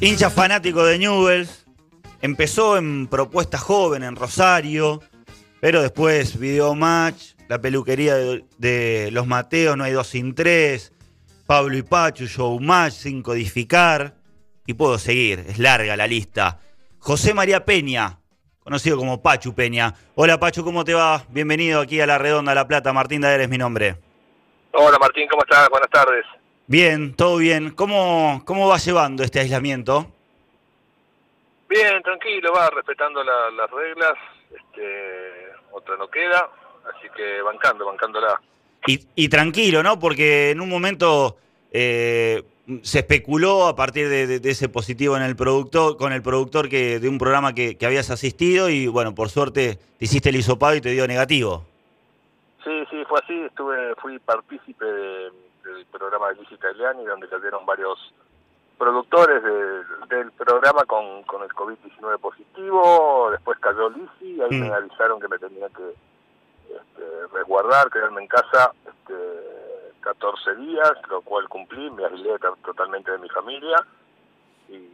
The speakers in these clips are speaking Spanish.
Hincha fanático de Newells. Empezó en propuesta joven en Rosario, pero después video match, la peluquería de, Los Mateos, No hay dos sin tres, Pablo y Pachu, Showmatch, sin codificar. Y puedo seguir, es larga la lista. José María Peña, conocido como Pachu Peña. Hola Pachu, ¿cómo te va? Bienvenido aquí a La Redonda, La Plata. Martín Daer es mi nombre. Hola Martín, ¿cómo estás? Buenas tardes. Bien, todo bien. ¿Cómo, cómo va llevando este aislamiento? Bien, tranquilo, va respetando la- las reglas. Este, otra no queda, así que bancando, bancándola. Y, y tranquilo, ¿no? Porque en un momento eh, se especuló a partir de, de- de ese positivo en el productor, con el productor que, de un programa que, que habías asistido y bueno, por suerte te hiciste el hisopado y te dio negativo. Sí, sí, fue así. Estuve, fui partícipe de- del programa de Lizzie Tagliani, donde cayeron varios productores de- del programa con, con el COVID-19 positivo. Después cayó y ahí Mm. me avisaron que me tenía que este, resguardar, quedarme en casa este, 14 días, lo cual cumplí, me aislé to- totalmente de mi familia. Y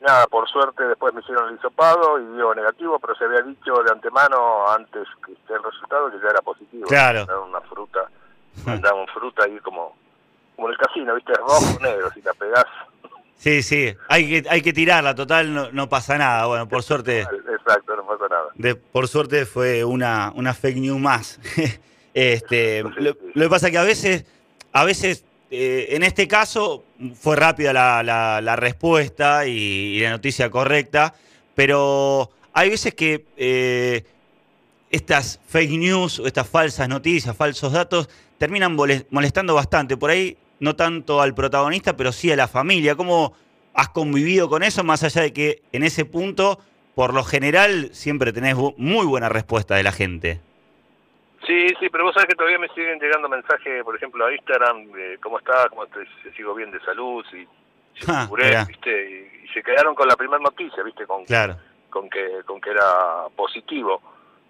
nada, por suerte después me hicieron el hisopado y dio negativo, pero se había dicho de antemano antes que esté el resultado que ya era positivo. Claro. Mandaron una fruta, mandaron fruta ahí como, como en el casino, ¿viste? Rojo, negro, si la pegás. Sí, sí, hay que, hay que tirarla, total, no, no pasa nada. Bueno, por suerte, Exacto, no pasa nada. de- por suerte fue una, una fake news más. este, lo, lo que pasa es que a veces, a veces eh, en este caso fue rápida la, la- la respuesta y, y la noticia correcta, pero hay veces que eh, estas fake news o estas falsas noticias, falsos datos, terminan mole- molestando bastante. Por ahí no tanto al protagonista, pero sí a la familia. ¿Cómo has convivido con eso? Más allá de que en ese punto, por lo general, siempre tenés muy buena respuesta de la gente. Sí, sí, pero vos sabés que todavía me siguen llegando mensajes, por ejemplo, a Instagram, de cómo estás, cómo te si sigo bien de salud, si, si me curé. ¿viste? Y, y se quedaron con la primera noticia, ¿viste? Con, Claro. con que con que era positivo.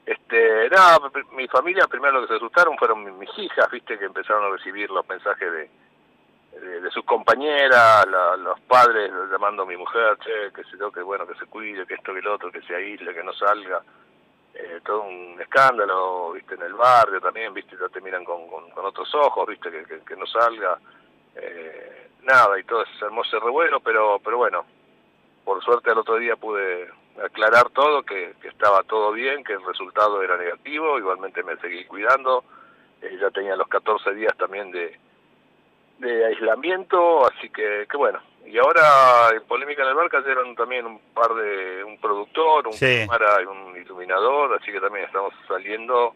Este, nada, mi familia primero lo que se asustaron fueron mi- mis hijas, ¿viste? Que empezaron a recibir los mensajes de, de, sus compañeras, la- los padres llamando a mi mujer, che, que se que bueno, que se cuide, que esto, que lo otro, que se aísle, que no salga. Eh, todo un escándalo, viste, en el barrio también, viste, ya te miran con, con, otros ojos, viste, que, que, no salga. Eh, nada, y todo ese hermoso revuelo, pero, pero bueno, por suerte al otro día pude aclarar todo, que, que estaba todo bien, que el resultado era negativo, igualmente me seguí cuidando, eh, ya tenía los 14 días también de, de aislamiento, así que, que bueno. Y ahora en Polémica en el Bar cayeron también un par de, un productor, un Sí. cámara y un iluminador, así que también estamos saliendo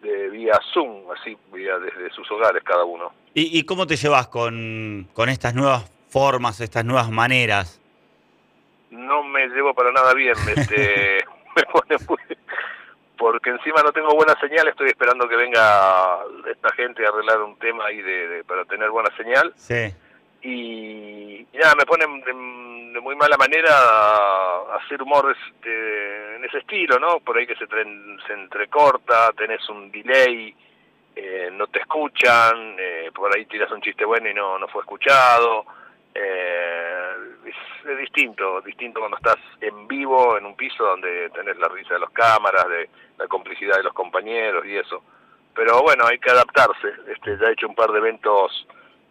de vía Zoom, así vía desde sus hogares cada uno. ¿Y, y cómo te llevas con, con estas nuevas formas, estas nuevas maneras? No me llevo para nada bien, este, me pone muy... Porque encima no tengo buena señal, estoy esperando que venga esta gente a arreglar un tema ahí de, de- para tener buena señal. Sí. Y, y nada, me ponen de, de muy mala manera a hacer humor este, en ese estilo, ¿no? Por ahí que se, tren- se entrecorta, tenés un delay, eh, no te escuchan, eh, por ahí tiras un chiste bueno y no, no fue escuchado. Eh, es, es distinto, distinto cuando estás en vivo en un piso donde tenés la risa de las cámaras, de la complicidad de los compañeros y eso. Pero bueno, hay que adaptarse. Este, ya he hecho un par de eventos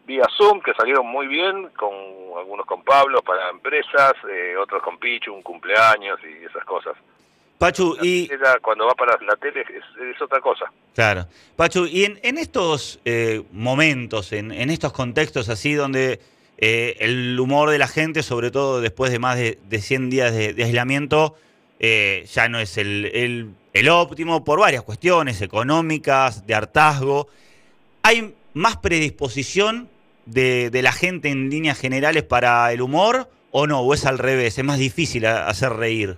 vía Zoom que salieron muy bien, con algunos con Pablo para empresas, eh, otros con Pichu, un cumpleaños y esas cosas. Pachu, La y... cuando va para la tele es, es otra cosa. Claro. Pachu, y en, en estos eh, momentos, en, en estos contextos así donde eh, el humor de la gente, sobre todo después de más de, de 100 días de, aislamiento, eh, ya no es el, el- el óptimo por varias cuestiones económicas, de hartazgo, ¿hay más predisposición de, de la gente en líneas generales para el humor o no? ¿O es al revés? ¿Es más difícil hacer reír?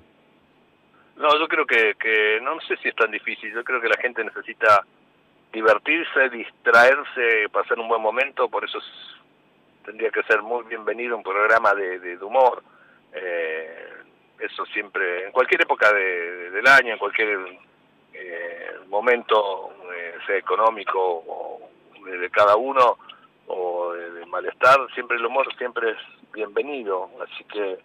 No, yo creo que, que no sé si es tan difícil. Yo creo que la gente necesita divertirse, distraerse, pasar un buen momento. Por eso es- tendría que ser muy bienvenido un programa de, de- de humor. Eh, eso siempre, en cualquier época de- del año, en cualquier eh, momento, eh, sea económico o de, cada uno, o de, malestar, siempre el humor siempre es bienvenido, así que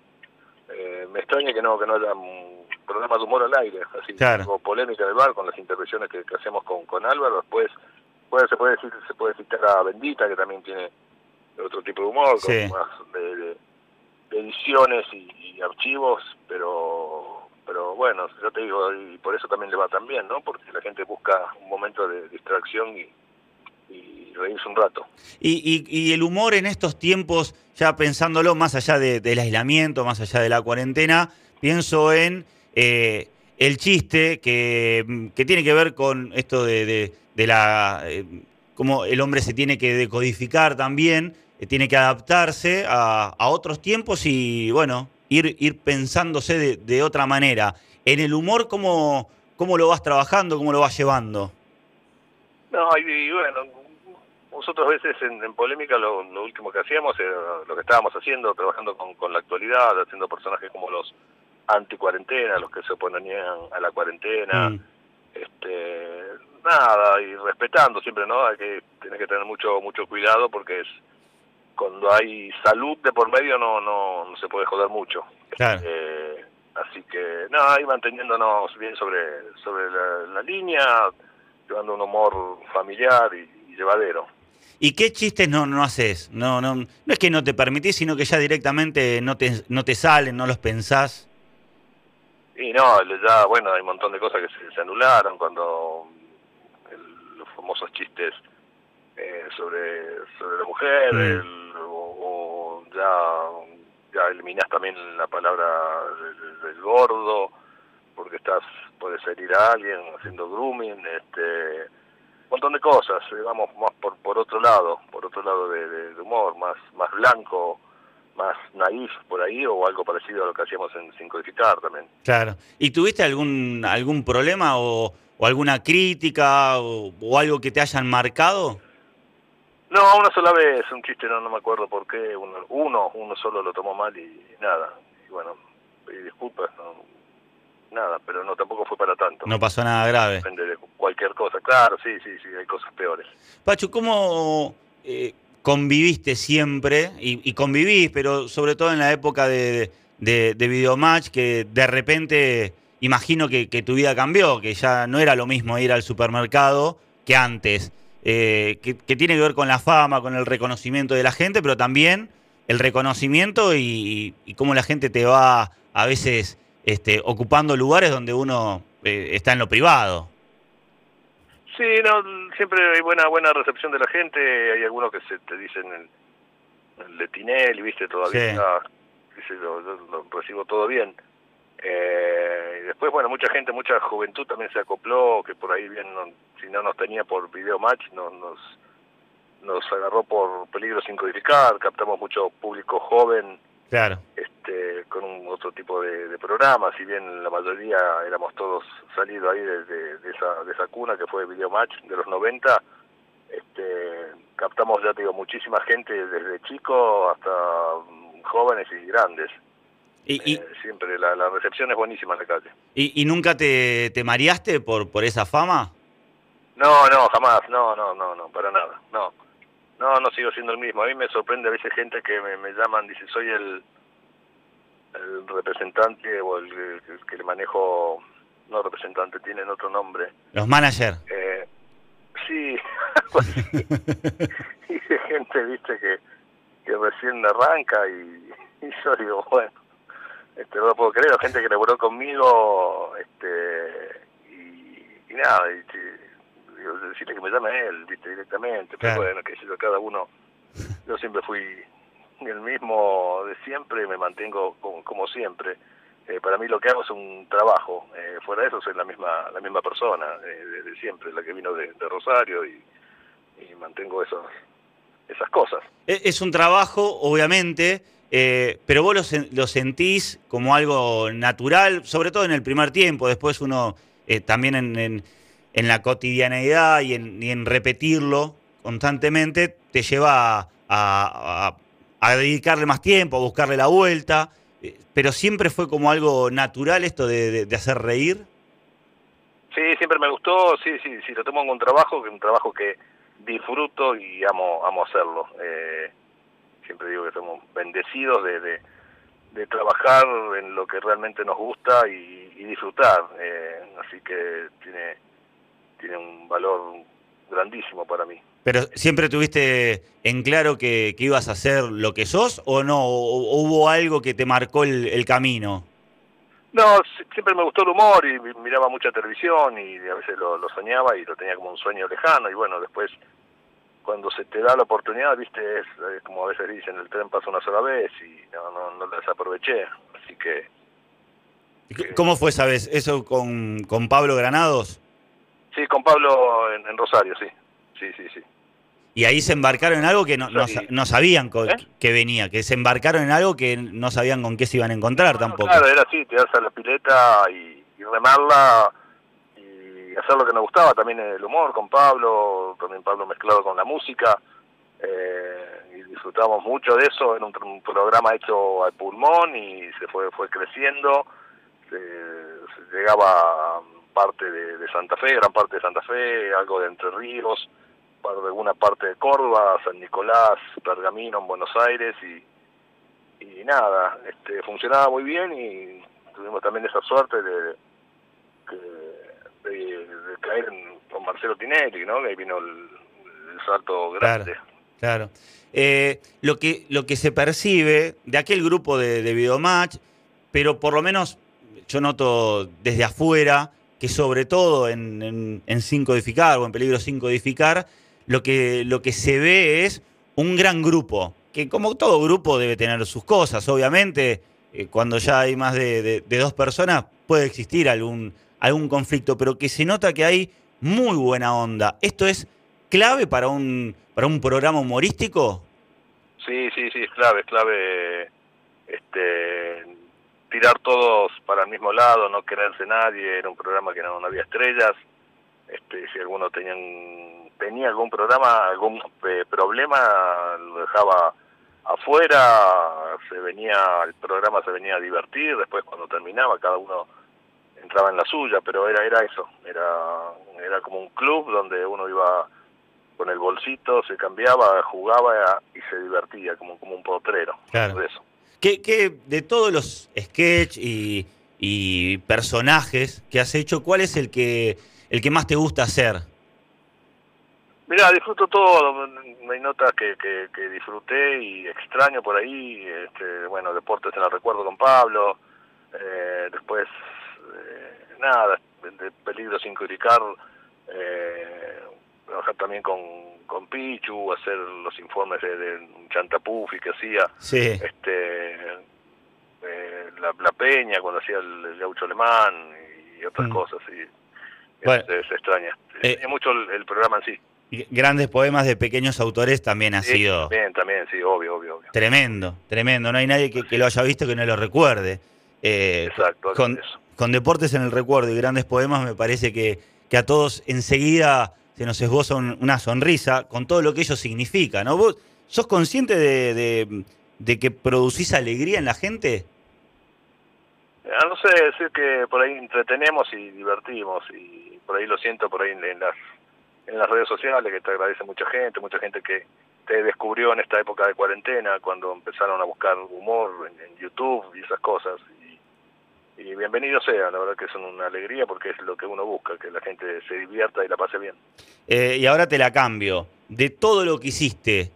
eh, me extraña que no que no haya un programa de humor al aire, así claro. polémica del bar con las intervenciones que, hacemos con, con Álvaro, después se puede decir se puede citar a Bendita que también tiene otro tipo de humor, con más de, ediciones y, archivos, pero pero bueno, yo te digo, y por eso también le va tan bien, ¿no? Porque la gente busca un momento de distracción y, y reírse un rato. Y, y, el humor en estos tiempos, ya pensándolo más allá del aislamiento, más allá de la cuarentena, pienso en eh, el chiste que, que, tiene que ver con esto de, de, la... Eh, cómo el hombre se tiene que decodificar también, tiene que adaptarse a, a, otros tiempos y, bueno, ir, ir pensándose de, de otra manera. En el humor, ¿cómo, ¿cómo lo vas trabajando, cómo lo vas llevando? No, y, bueno, nosotros a veces en, polémica lo, último que hacíamos era lo que estábamos haciendo, trabajando con, con la actualidad, haciendo personajes como los anti-cuarentena, los que se oponían a la cuarentena, mm. este nada, y respetando siempre, ¿no? Hay que, tiene que tener mucho mucho cuidado porque es cuando hay salud de por medio no no, no se puede joder mucho. Eh, así que nada, ahí manteniéndonos bien sobre sobre la línea, llevando un humor familiar y, llevadero. ¿Y qué chistes no, no haces? No, no, no es que no te permitís, sino que ya directamente no te, no te salen, no los pensás. Y no, ya, bueno, hay un montón de cosas que se, anularon cuando los famosos chistes eh, sobre, sobre la mujer, mm. o, ya, ya eliminás también la palabra del gordo, porque estás puede herir a alguien haciendo grooming, este, un montón de cosas, vamos más por, por otro lado, por otro lado de, humor, más, más blanco, más naif por ahí o algo parecido a lo que hacíamos en Sin Codificar también. Claro. ¿Y tuviste algún algún problema o, o alguna crítica o, algo que te hayan marcado? No, una sola vez, un chiste, no, no me acuerdo por qué, uno, uno, uno solo lo tomó mal y, nada. Y bueno, pedí disculpas, no, nada, pero no tampoco fue para tanto. No pasó nada grave. Depende de cualquier cosa, claro, sí, sí, sí, hay cosas peores. Pachu, ¿cómo eh, conviviste siempre? Y, convivís, pero sobre todo en la época de, de, Videomatch, que de repente imagino que, tu vida cambió, que ya no era lo mismo ir al supermercado que antes. Eh, que, tiene que ver con la fama, con el reconocimiento de la gente, pero también el reconocimiento y, y cómo la gente te va a veces este, ocupando lugares donde uno eh, está en lo privado. Sí, no, siempre hay buena buena recepción de la gente, hay algunos que se te dicen el, de Tinelli, viste, todavía lo, recibo todo bien. Eh, y después, bueno, mucha gente, mucha juventud también se acopló, que por ahí bien, si no nos tenía por video match, no, nos, nos agarró por peligro sin codificar, captamos mucho público joven. Claro. Este, con un otro tipo de, programas, si bien la mayoría éramos todos salidos ahí de, esa, de esa cuna que fue Video Match de los 90, este, captamos, ya te digo, muchísima gente desde chico hasta jóvenes y grandes. Y, eh, siempre la, recepción es buenísima en la calle. ¿Y, nunca te, te mareaste por, por esa fama? No, no, jamás, no, no, no, no, para nada, no. No, no sigo siendo el mismo. A mí me sorprende a veces gente que me, me llaman, dice, soy el, el representante o el, que le manejo, no representante, tienen otro nombre. Los managers. Eh, sí, y de gente, viste, que, que recién arranca y, yo digo, bueno, este, no lo puedo creer, gente que laboró conmigo, este, y, nada, y, digo, decirle que me llame él, viste, directamente, pero bueno, que yo, cada uno, yo siempre fui el mismo de siempre, me mantengo como, siempre. Eh, para mí lo que hago es un trabajo. Eh, fuera de eso soy la misma la misma persona eh, de, siempre, la que vino de, Rosario y, mantengo esos, esas cosas. E, es un trabajo, obviamente, pero vos lo, lo, sentís como algo natural, sobre todo en el primer tiempo. Después uno también en, en, la cotidianeidad y en, en repetirlo constantemente te lleva a a dedicarle más tiempo, a buscarle la vuelta, eh, pero siempre fue como algo natural esto de, hacer reír. Sí, siempre me gustó, sí, sí, sí, lo tomo como un trabajo, un trabajo que, disfruto y amo, amo hacerlo. Eh, siempre digo que somos bendecidos de, de, trabajar en lo que realmente nos gusta y, disfrutar. Eh, así que tiene, tiene un valor grandísimo para mí. Pero siempre tuviste en claro que, ibas a hacer lo que sos o no, o, hubo algo que te marcó el, camino. No, siempre me gustó el humor y miraba mucha televisión y a veces lo, soñaba y lo tenía como un sueño lejano y bueno, después cuando se te da la oportunidad, viste, es, como a veces dicen, el tren pasa una sola vez y no, no, no desaproveché, así que... ¿Cómo fue esa vez? ¿Eso con, con Pablo Granados? Sí, con Pablo en Rosario, sí. Sí, sí, sí. Y ahí se embarcaron en algo que no, no, sabían ¿Eh? que venía, que se embarcaron en algo que no sabían con qué se iban a encontrar tampoco. Claro, era así, tirarse a la pileta y, remarla hacer lo que nos gustaba, también el humor con Pablo, también Pablo mezclado con la música, eh, y disfrutamos mucho de eso, era un, programa hecho al pulmón y se fue, fue creciendo, se, llegaba parte de, Santa Fe, gran parte de Santa Fe, algo de Entre Ríos, alguna parte de Córdoba, San Nicolás, Pergamino en Buenos Aires y, y nada, este, funcionaba muy bien y tuvimos también esa suerte de, de, caer con Marcelo Tinelli, ¿no? Que ahí vino el, salto grande. Claro. Eh, lo, que, lo que se percibe de aquel grupo de, de Videomatch, pero por lo menos yo noto desde afuera que sobre todo en, en, en sin codificar o en peligro sin codificar, lo que, lo que se ve es un gran grupo, que como todo grupo debe tener sus cosas, obviamente, eh, cuando ya hay más de, dos personas puede existir algún, algún conflicto, pero que se nota que hay muy buena onda. ¿Esto es clave para un, para un programa humorístico? Sí, sí, sí, es clave, es clave este, tirar todos para el mismo lado, no quererse nadie, era un programa que no, había estrellas, este, si alguno tenían tenía algún programa, algún eh, problema, lo dejaba afuera, se venía, el programa se venía a divertir, después cuando terminaba cada uno entraba en la suya, pero era era eso, era era como un club donde uno iba con el bolsito, se cambiaba, jugaba y se divertía, como, como un potrero. Claro. eso. ¿Qué, de todos los sketch y, y personajes que has hecho, cuál es el que, el que más te gusta hacer? Mira, disfruto todo, hay notas que, que, disfruté y extraño por ahí, este, bueno, deportes en el recuerdo con Pablo, eh, después, nada, de peligro sin criticar, eh, trabajar también con, con Pichu, hacer los informes de, de Chantapufi que hacía, sí. este, eh, la, la, Peña cuando hacía el, gaucho alemán y otras mm. cosas, y bueno, se, extraña, se extraña mucho el programa en sí. Grandes poemas de pequeños autores también ha sido. También, también, sí, obvio, obvio, Tremendo, tremendo. No hay nadie que, lo haya visto que no lo recuerde. Eh, Exacto. Con, con, Deportes en el Recuerdo y grandes poemas, me parece que, a todos enseguida se nos esboza una sonrisa con todo lo que ello significa, ¿no? ¿Vos sos consciente de, de, que producís alegría en la gente? Ah, no sé, decir que por ahí entretenemos y divertimos, y por ahí lo siento por ahí en las en las redes sociales, que te agradece mucha gente, mucha gente que te descubrió en esta época de cuarentena, cuando empezaron a buscar humor en, YouTube y esas cosas. Y, bienvenido sea, la verdad que es una alegría porque es lo que uno busca, que la gente se divierta y la pase bien. Eh, y ahora te la cambio. De todo lo que hiciste,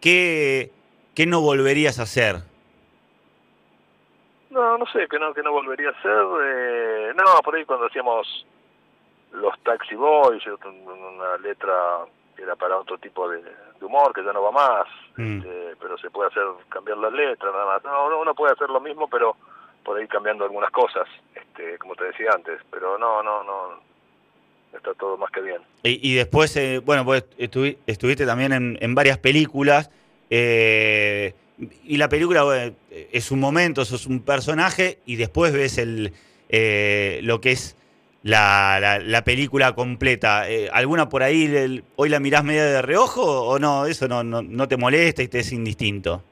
¿qué, qué no volverías a hacer? No, no sé, que no, que no volvería a hacer. Eh, no, por ahí cuando hacíamos los Taxi Boys, una letra que era para otro tipo de, humor que ya no va más, mm. este, pero se puede hacer cambiar la letra, nada más. No, uno puede hacer lo mismo, pero por ahí cambiando algunas cosas, este, como te decía antes, pero no, no, no, está todo más que bien. Y, después, eh, bueno, pues estuviste también en, en varias películas, eh, y la película es un momento, sos un personaje, y después ves el, eh, lo que es la, la, película completa. Eh, ¿Alguna por ahí hoy la mirás media de reojo o no? ¿Eso no, no, no te molesta y te es indistinto?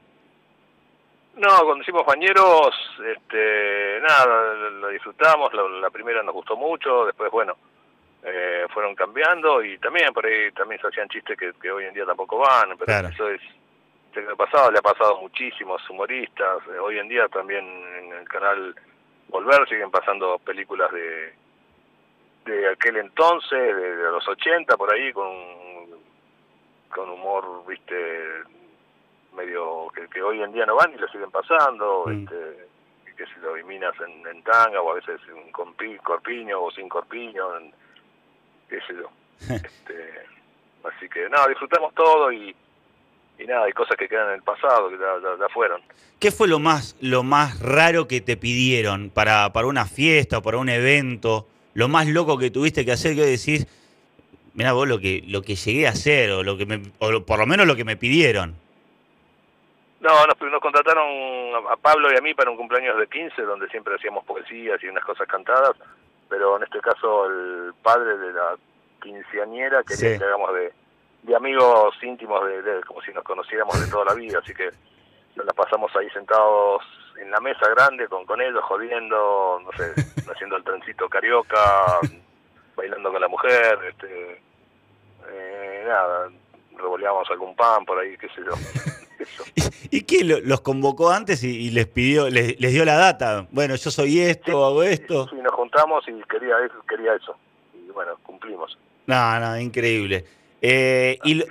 No, cuando hicimos Bañeros, este, nada, lo disfrutamos, la, primera nos gustó mucho, después, bueno, eh, fueron cambiando y también por ahí también se hacían chistes que, que hoy en día tampoco van, pero eso es el pasado le ha pasado a muchísimos humoristas, eh, hoy en día también en el canal Volver siguen pasando películas de de aquel entonces, de, los 80 por ahí con con humor, viste, medio que, hoy en día no van y lo siguen pasando, mm. este, que si lo eliminas en, en, tanga o a veces en corpiño o sin corpiño, en, qué sé yo. este, así que nada, disfrutamos todo y, y nada, hay cosas que quedan en el pasado, que ya, fueron. ¿Qué fue lo más, lo más raro que te pidieron para, para una fiesta o para un evento? Lo más loco que tuviste que hacer, que decís, mira vos lo que, lo que llegué a hacer, o lo que me, o por lo menos lo que me pidieron. No, nos, nos contrataron a Pablo y a mí para un cumpleaños de 15, donde siempre hacíamos poesías y unas cosas cantadas, pero en este caso el padre de la quinceañera quería que hagamos de, de amigos íntimos, de, de, como si nos conociéramos de toda la vida, así que nos las pasamos ahí sentados en la mesa grande con, con ellos, jodiendo, no sé, haciendo el trencito carioca, bailando con la mujer, este, eh, nada, revoleábamos algún pan por ahí, qué sé yo. ¿Y, qué los convocó antes y, les pidió, les, dio la data? Bueno, yo soy esto, hago esto. Sí, nos juntamos y quería eso, quería eso. Y bueno, cumplimos. No, no, increíble. Eh, y, lo,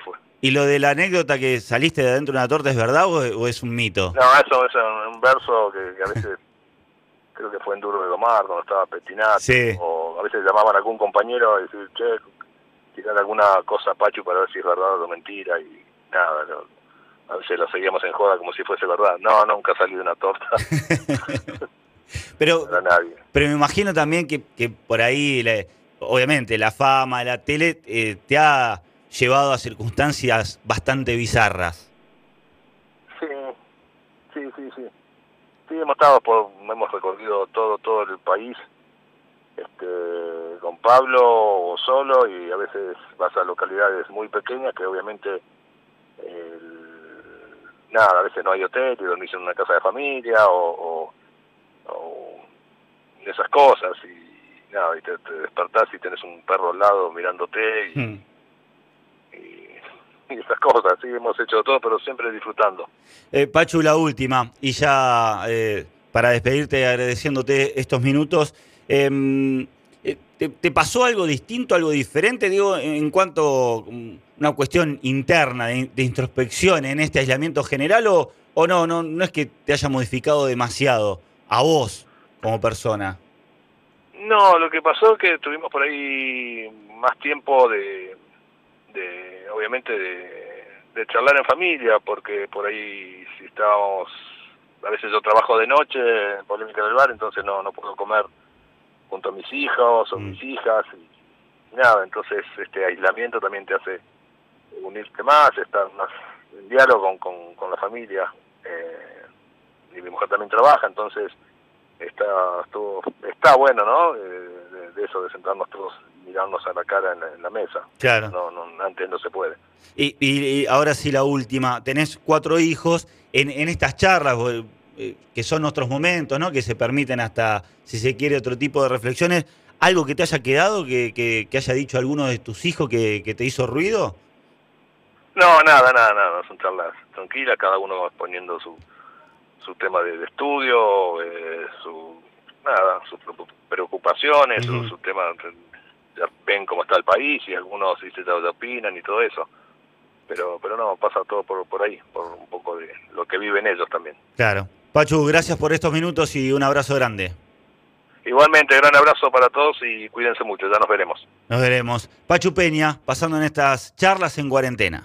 ¿Y lo de la anécdota que saliste de adentro de una torta es verdad o, es un mito? No, eso es un verso que, a veces creo que fue en Duro de Domar cuando estaba Petinato. O a veces llamaban a algún compañero a decir, che, tirar alguna cosa a Pachu para ver si es verdad o mentira y nada, a veces lo seguíamos en joda como si fuese verdad. No, nunca salí de una torta. pero, pero me imagino también que, que por ahí, obviamente, la fama, la tele eh, te ha llevado a circunstancias bastante bizarras. Sí, sí, sí, sí. Sí, hemos estado por, hemos recorrido todo, todo el país este, con Pablo o solo y a veces vas a localidades muy pequeñas que obviamente nada, a veces no hay hotel y dormís en una casa de familia o, o, esas cosas y nada, y te, despertás y tenés un perro al lado mirándote y, hmm. y, esas cosas, sí, hemos hecho todo, pero siempre disfrutando. Eh, Pachu, la última, y ya eh, para despedirte agradeciéndote estos minutos, Em, eh, ¿te, pasó algo distinto, algo diferente, digo, en cuanto mm, una cuestión interna de, introspección en este aislamiento general o, o no, no, no es que te haya modificado demasiado a vos como persona? No, lo que pasó es que tuvimos por ahí más tiempo de, de obviamente, de, de charlar en familia, porque por ahí si estábamos, a veces yo trabajo de noche en Polémica del Bar, entonces no, no puedo comer junto a mis hijos o mis mm. hijas y nada, entonces este aislamiento también te hace unirte más, estar más en diálogo con, con, la familia eh, y mi mujer también trabaja, entonces está todo, está bueno, ¿no? Eh, de, eso, de sentarnos todos mirarnos a la cara en la, mesa. Claro. No, no, antes no se puede. Y, y, ahora sí la última, tenés cuatro hijos, en, en estas charlas, eh, que son nuestros momentos, ¿no? Que se permiten hasta, si se quiere, otro tipo de reflexiones. ¿Algo que te haya quedado, que, que, haya dicho alguno de tus hijos que, que, te hizo ruido? No, nada, nada, nada. Son charlas tranquilas, cada uno exponiendo su, su tema de, estudio, eh, su, nada, sus preocupaciones, su, su, tema, ya ven cómo está el país y algunos se opinan y todo eso pero pero no pasa todo por, por ahí por un poco de lo que viven ellos también claro Pachu, gracias por estos minutos y un abrazo grande. Igualmente, gran abrazo para todos y cuídense mucho, ya nos veremos. Nos veremos. Pachu Peña, pasando en estas charlas en cuarentena.